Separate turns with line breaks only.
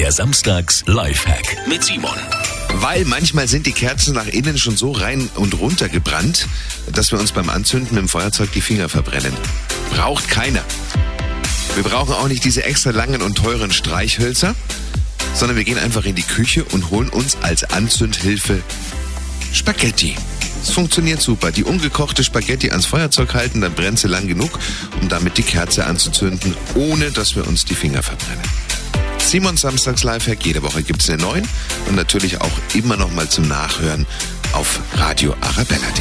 Der Samstags Lifehack mit Simon.
Weil manchmal sind die Kerzen nach innen schon so rein und runter gebrannt, dass wir uns beim Anzünden dem Feuerzeug die Finger verbrennen. Braucht keiner. Wir brauchen auch nicht diese extra langen und teuren Streichhölzer, sondern wir gehen einfach in die Küche und holen uns als Anzündhilfe Spaghetti. Es funktioniert super. Die ungekochte Spaghetti ans Feuerzeug halten, dann brennt sie lang genug, um damit die Kerze anzuzünden, ohne dass wir uns die Finger verbrennen. Simon Samstags Lifehack, jede Woche gibt es einen neuen und natürlich auch immer noch mal zum Nachhören auf radioarabella.de.